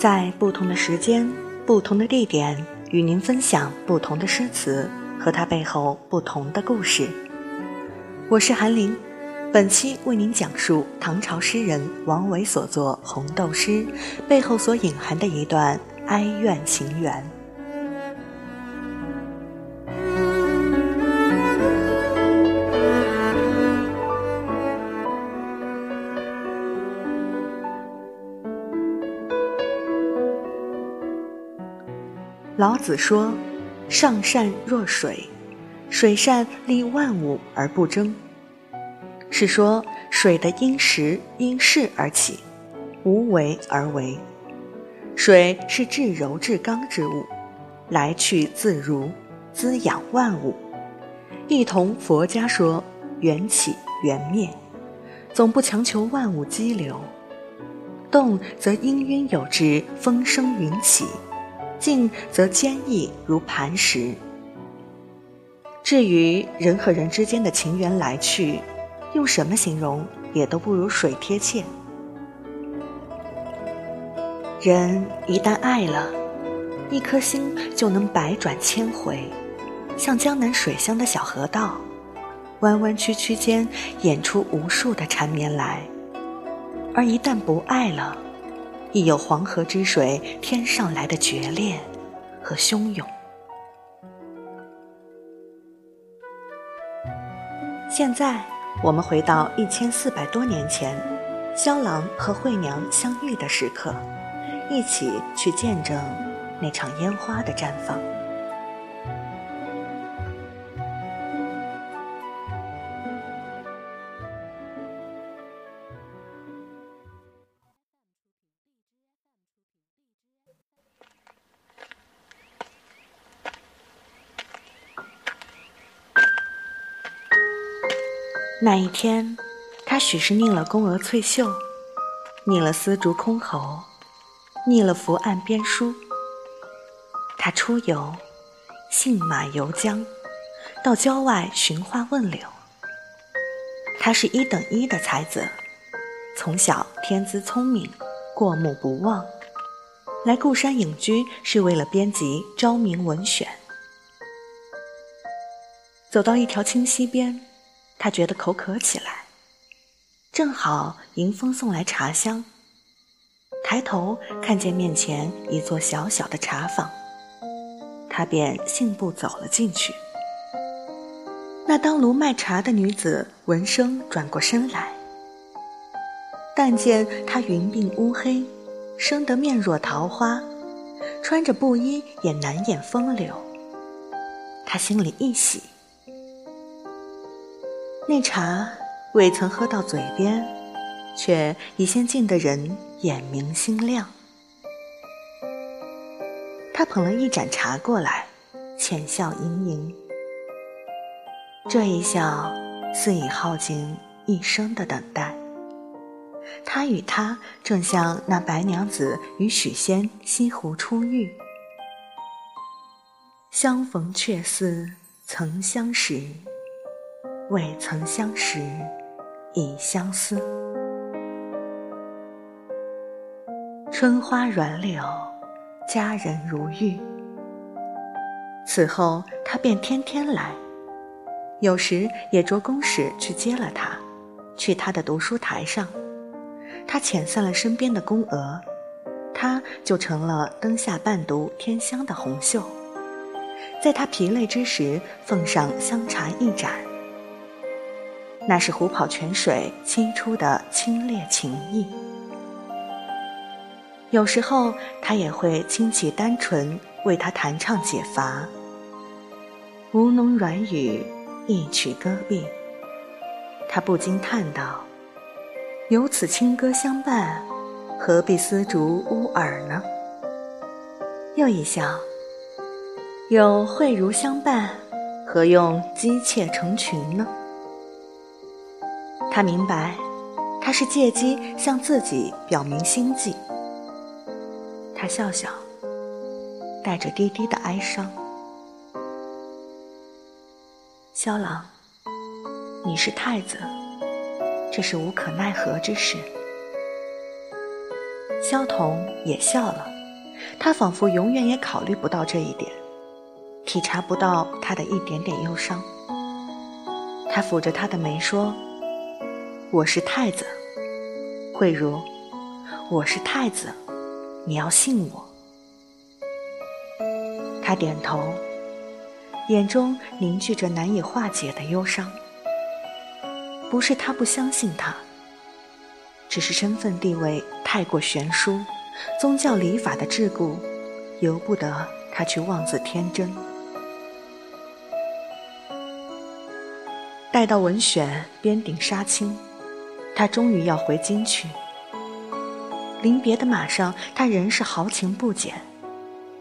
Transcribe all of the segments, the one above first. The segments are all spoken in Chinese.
在不同的时间、不同的地点，与您分享不同的诗词和它背后不同的故事。我是韩林，本期为您讲述唐朝诗人王维所作《红豆诗》背后所隐含的一段哀怨情缘。老子说：“上善若水，水善利万物而不争。”是说水的因时因势而起，无为而为。水是至柔至刚之物，来去自如，滋养万物。一同佛家说缘起缘灭，总不强求万物激流。动则氤氲有之，风生云起。静则坚毅如磐石。至于人和人之间的情缘来去，用什么形容也都不如水贴切。人一旦爱了，一颗心就能百转千回，像江南水乡的小河道，弯弯曲曲间演出无数的缠绵来；而一旦不爱了，亦有黄河之水天上来的决裂和汹涌。现在，我们回到一千四百多年前，萧郎和惠娘相遇的时刻，一起去见证那场烟花的绽放。那一天，他许是腻了宫娥翠袖，腻了丝竹箜篌，腻了伏案编书。他出游，信马游江，到郊外寻花问柳。他是一等一的才子，从小天资聪明，过目不忘。来故山隐居是为了编辑《昭明文选》。走到一条清溪边。他觉得口渴起来，正好迎风送来茶香。抬头看见面前一座小小的茶坊，他便信步走了进去。那当炉卖茶的女子闻声转过身来，但见她云鬓乌黑，生得面若桃花，穿着布衣也难掩风流。他心里一喜。那茶未曾喝到嘴边，却已先敬得人眼明心亮。他捧了一盏茶过来，浅笑盈盈。这一笑，似已耗尽一生的等待。他与她正像那白娘子与许仙西湖初遇，相逢却似曾相识。未曾相识，已相思。春花软柳，佳人如玉。此后，他便天天来，有时也着公使去接了他，去他的读书台上。他遣散了身边的宫娥，他就成了灯下伴读天香的红袖，在他疲累之时，奉上香茶一盏。那是虎跑泉水倾出的清冽情意。有时候，他也会轻启单纯为他弹唱解乏。吴侬软语，一曲歌毕，他不禁叹道：“有此清歌相伴，何必丝竹乌耳呢？”又一笑：“有慧如相伴，何用姬妾成群呢？”他明白，他是借机向自己表明心迹。他笑笑，带着低低的哀伤：“萧郎，你是太子，这是无可奈何之事。”萧彤也笑了，他仿佛永远也考虑不到这一点，体察不到他的一点点忧伤。他抚着他的眉说：“我是太子，慧茹，我是太子，你要信我。”他点头，眼中凝聚着难以化解的忧伤。不是他不相信他，只是身份地位太过悬殊，宗教礼法的桎梏，由不得他去妄自天真。待到文选边顶杀青，他终于要回京去。临别的马上，他仍是豪情不减，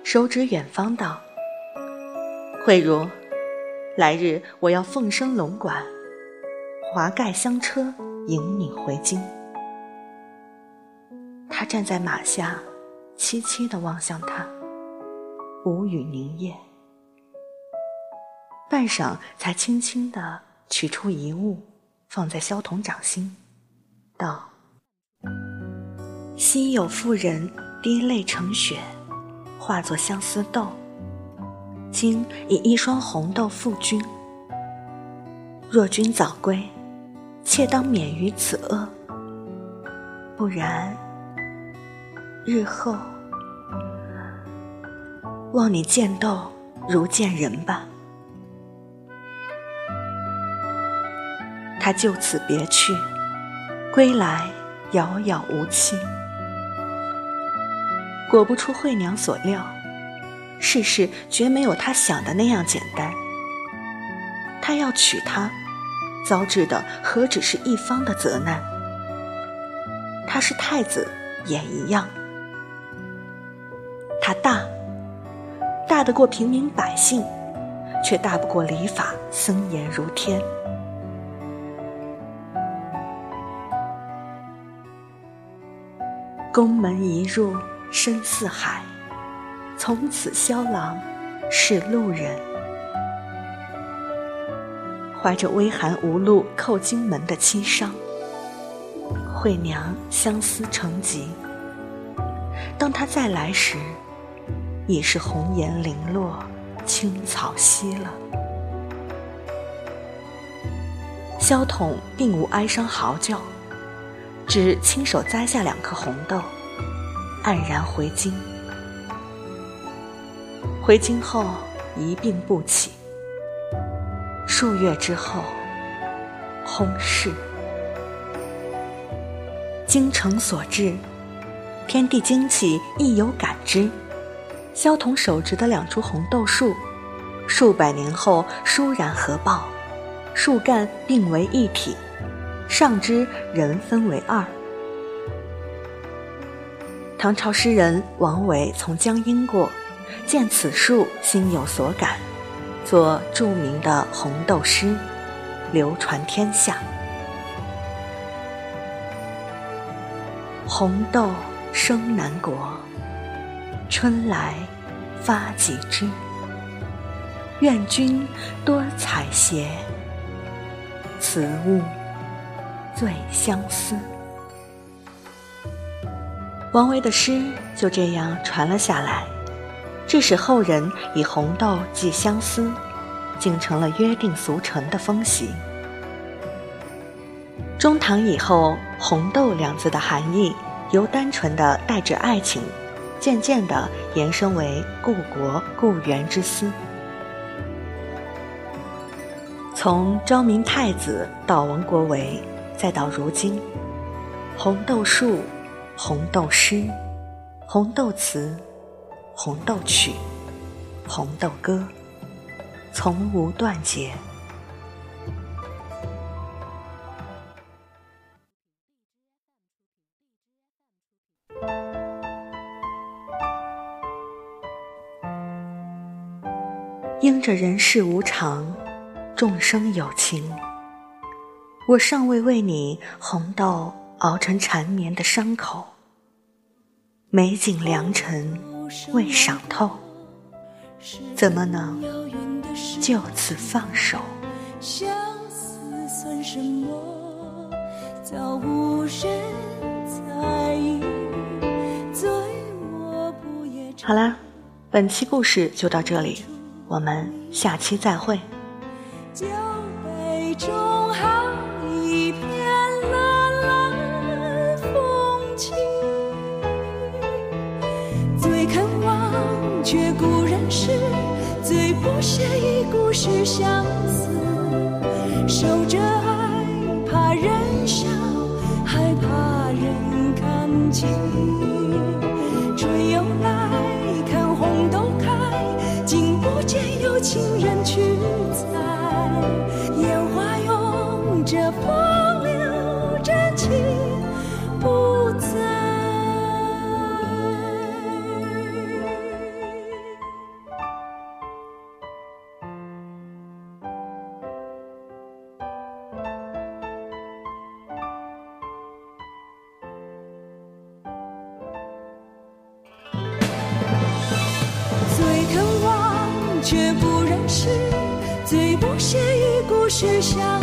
手指远方道：“慧茹，来日我要凤生龙馆，华盖香车迎你回京。”他站在马下，凄凄地望向他，无语凝噎，半晌才轻轻地。取出一物，放在萧彤掌心，道：“昔有妇人滴泪成雪，化作相思豆。今以一双红豆付君。若君早归，妾当免于此厄。不然，日后望你见豆如见人吧。”他就此别去，归来遥遥无期。果不出惠娘所料，世事绝没有她想的那样简单。他要娶她，遭致的何止是一方的责难？他是太子也一样。他大，大得过平民百姓，却大不过礼法森严如天。宫门一入深似海，从此萧郎是路人。怀着微寒无路叩荆门的凄伤，惠娘相思成疾。当他再来时，已是红颜零落，青草稀了。萧统并无哀伤嚎叫。只亲手摘下两颗红豆，黯然回京。回京后一病不起，数月之后薨逝。京城所至，天地精气亦有感知。萧统手植的两株红豆树，数百年后倏然合抱，树干并为一体。上枝人分为二。唐朝诗人王维从江阴过，见此树，心有所感，作著名的红豆诗，流传天下。红豆生南国，春来发几枝。愿君多采撷，此物。最相思。王维的诗就这样传了下来，致使后人以红豆寄相思，竟成了约定俗成的风习。中唐以后，“红豆”两字的含义由单纯的代指爱情，渐渐的延伸为故国故园之思。从昭明太子到王国维。再到如今，红豆树、红豆诗、红豆词、红豆曲、红豆歌，从无断绝。因着人世无常，众生有情。我尚未为你红豆熬成缠绵的伤口，美景良辰未赏透，怎么能就此放手？相思算什么？早无人在意，好啦，本期故事就到这里，我们下期再会。酒杯中好一片蓝蓝风景，最肯忘却古人诗，最不屑一顾是相思。守着爱，怕人笑，还怕人看清。春又来，看红豆开，竟不见有情人去却不忍释，最不屑一顾是相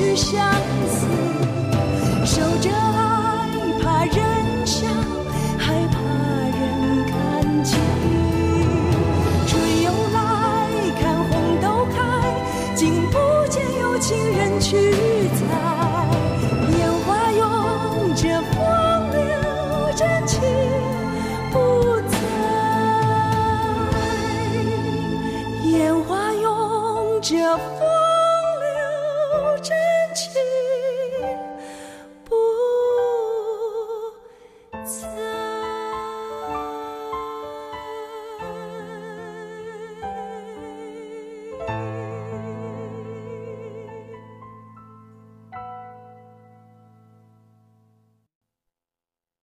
是相思。守着爱，怕人笑，害怕人看清。春又来，看红豆开，竟不见有情人去采。烟花拥着风流真情不在。烟花拥着风。